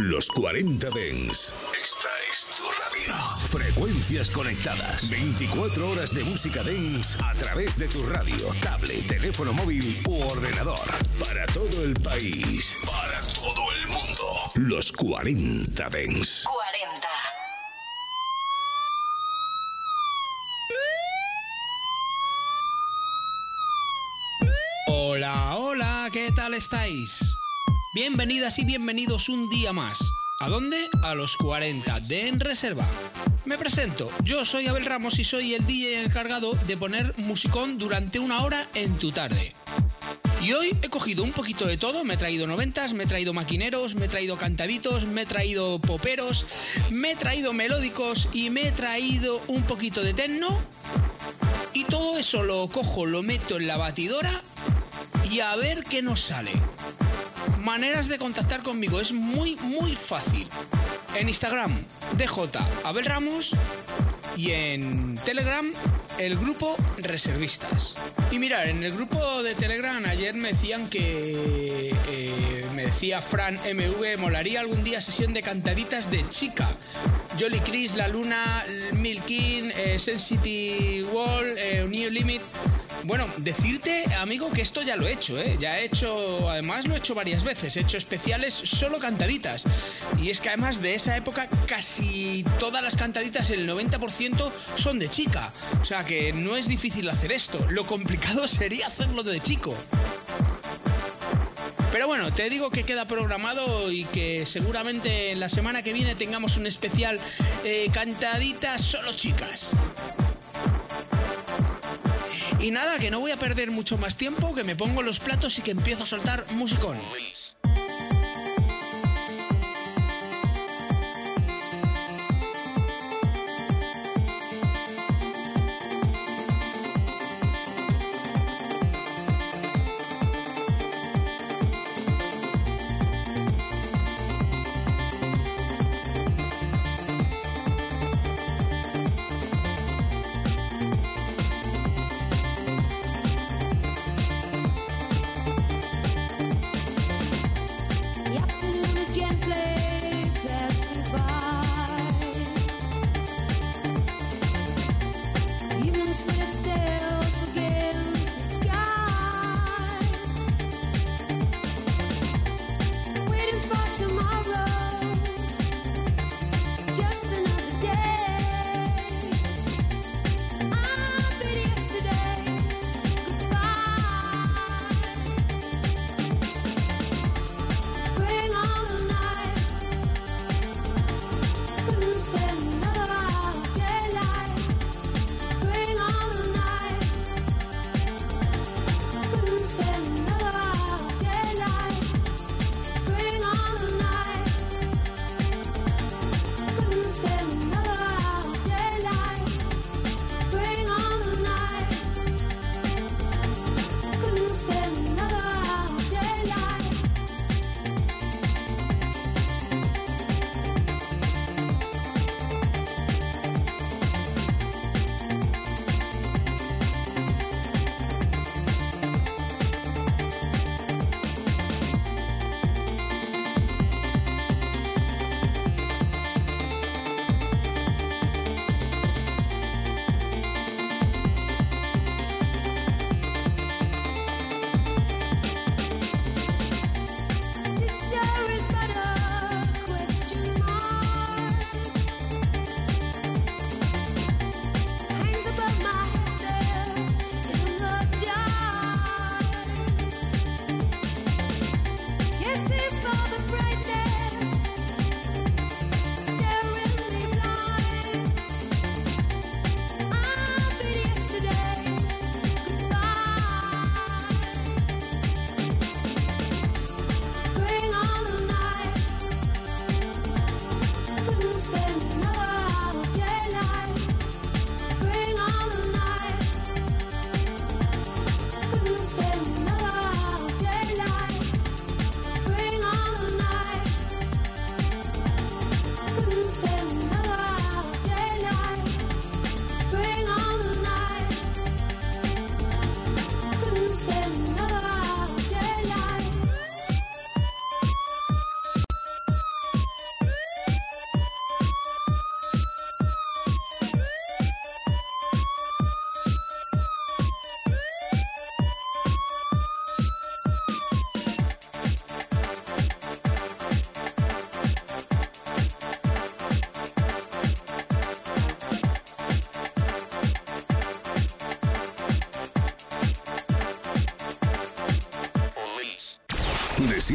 Los 40 Dens. Esta es tu radio. Frecuencias conectadas. 24 horas de música dance a través de tu radio, tablet, teléfono móvil u ordenador. Para todo el país. Para todo el mundo. Los 40 Dens. 40. Hola, hola, ¿qué tal estáis? Bienvenidas y bienvenidos un día más. ¿A dónde? A los 40 de En Reserva. Me presento, yo soy Abel Ramos y soy el DJ encargado de poner musicón durante una hora en tu tarde. Y hoy he cogido un poquito de todo, me he traído noventas, me he traído maquineros, me he traído cantaditos, me he traído poperos, me he traído melódicos y me he traído un poquito de techno. Y todo eso lo cojo, lo meto en la batidora y a ver qué nos sale. Maneras de contactar conmigo es muy muy fácil. En Instagram, DJ Abel Ramos y en Telegram el grupo Reservistas. Y mirar, en el grupo de Telegram ayer me decían que eh, me decía Fran MV, molaría algún día sesión de cantaditas de chica. Jolly Chris, La Luna, Milkin, eh, Sensity Wall, eh, New Limit. Bueno, decirte, amigo, que esto ya lo he hecho, ¿eh? Ya he hecho, además lo he hecho varias veces, he hecho especiales solo cantaditas. Y es que además de esa época casi todas las cantaditas, el 90% son de chica. O sea que no es difícil hacer esto. Lo complicado sería hacerlo de chico. Pero bueno, te digo que queda programado y que seguramente la semana que viene tengamos un especial eh, cantaditas solo chicas. Y nada, que no voy a perder mucho más tiempo, que me pongo los platos y que empiezo a soltar musicón.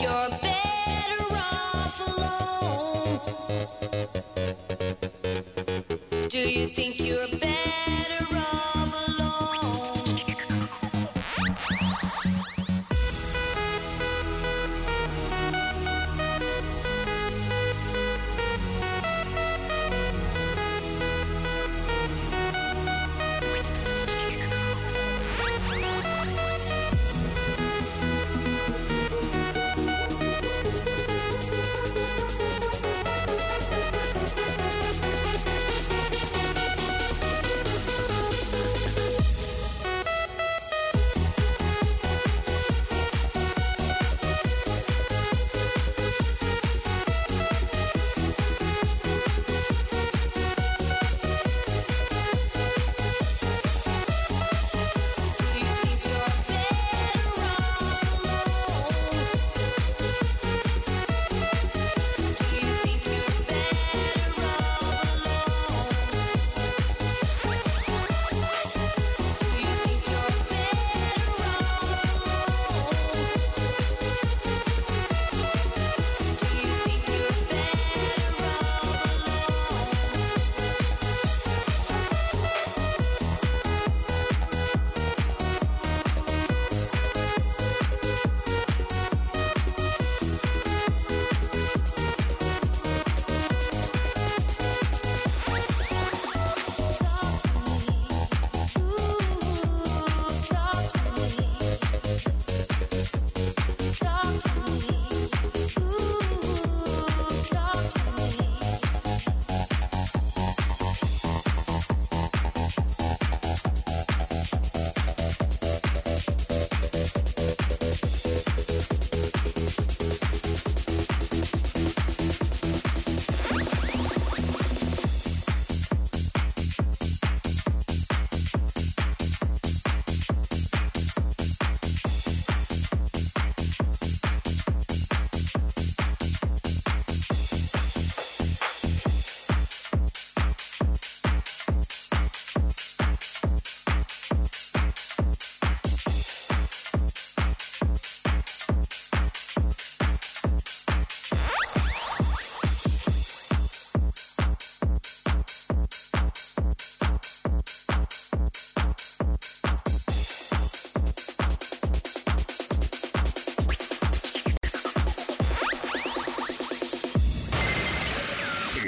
your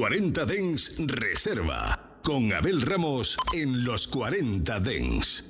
40 Dens Reserva. Con Abel Ramos en Los 40 Dens.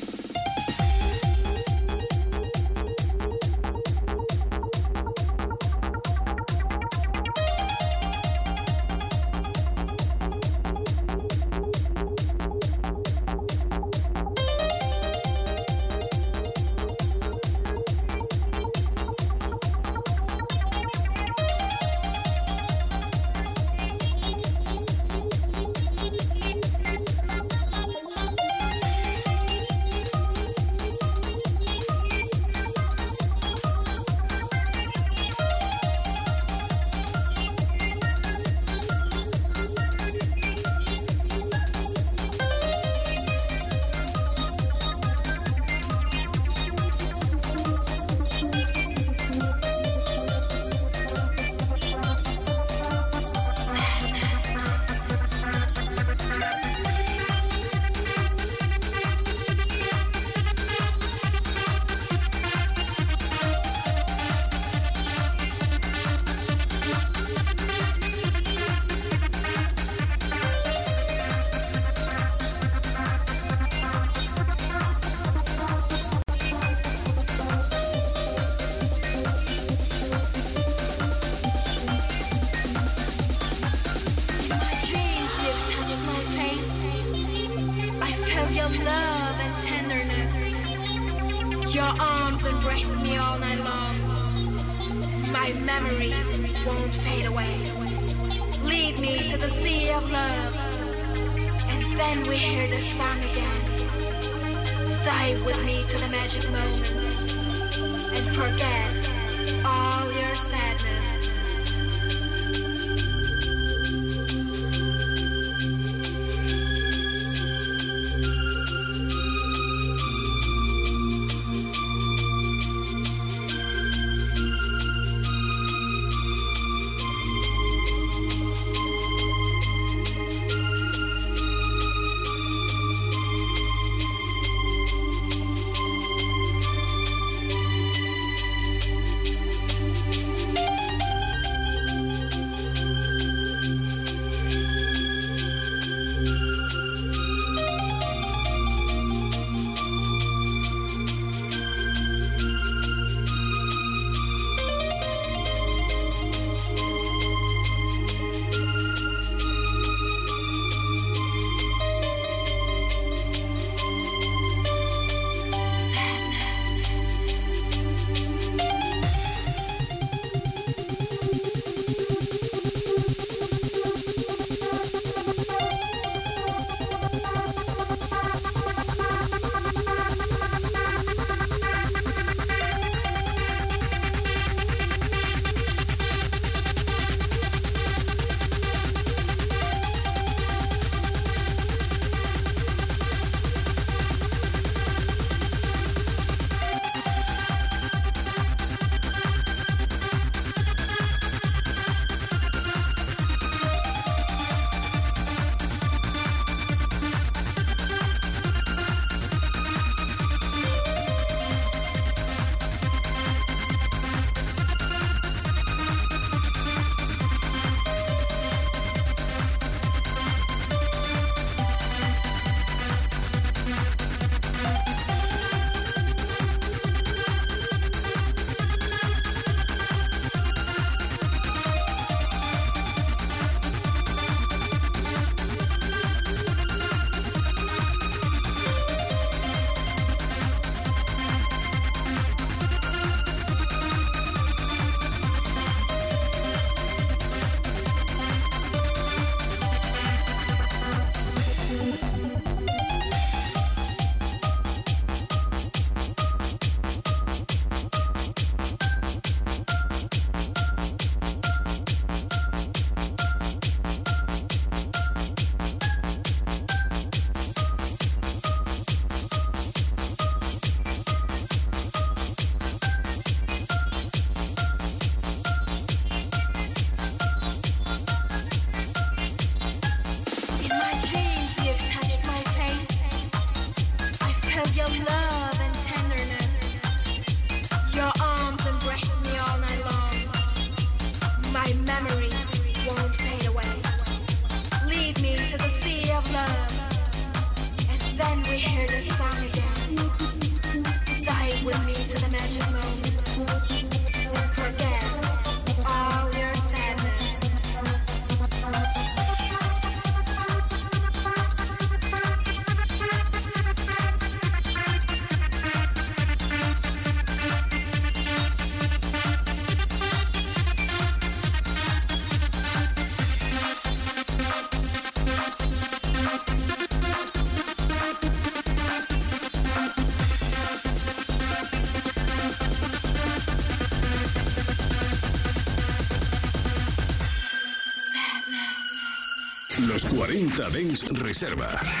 40 Dens Reserva.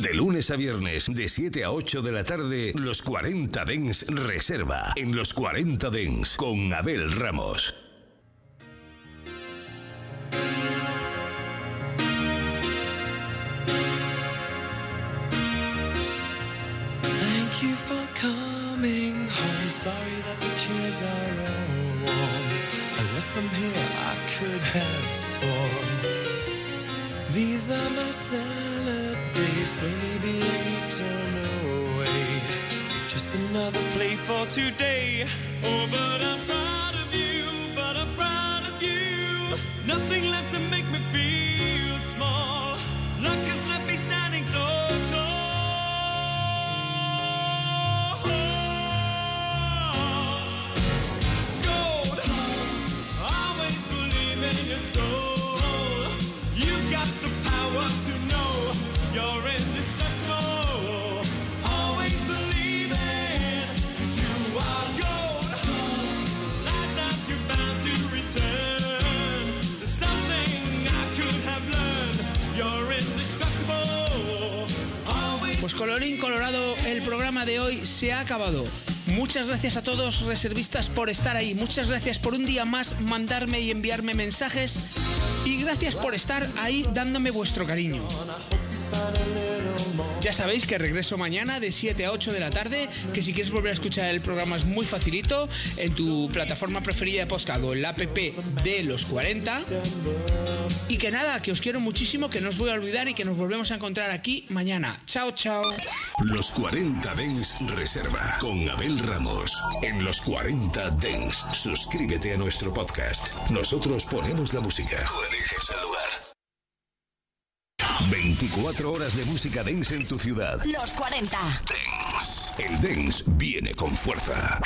De lunes a viernes, de 7 a 8 de la tarde, los 40 Dens Reserva. En los 40 Dens, con Abel Ramos. Thank you for coming home. Sorry that the chairs are all warm. I left them here, I could have sworn. These are my salad days, slowly being away. Just another play for today. Oh, but I'm colorín colorado, el programa de hoy se ha acabado. Muchas gracias a todos reservistas por estar ahí. Muchas gracias por un día más mandarme y enviarme mensajes. Y gracias por estar ahí dándome vuestro cariño. Ya sabéis que regreso mañana de 7 a 8 de la tarde, que si quieres volver a escuchar el programa es muy facilito en tu plataforma preferida de podcast o en la app de los 40. Y que nada, que os quiero muchísimo, que no os voy a olvidar y que nos volvemos a encontrar aquí mañana. Chao, chao. Los 40 Dens Reserva. Con Abel Ramos. En los 40 Dens. Suscríbete a nuestro podcast. Nosotros ponemos la música. Tú eliges el lugar. 24 horas de música dance en tu ciudad. Los 40. El dance viene con fuerza.